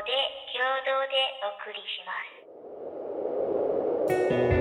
で共同でお送りします。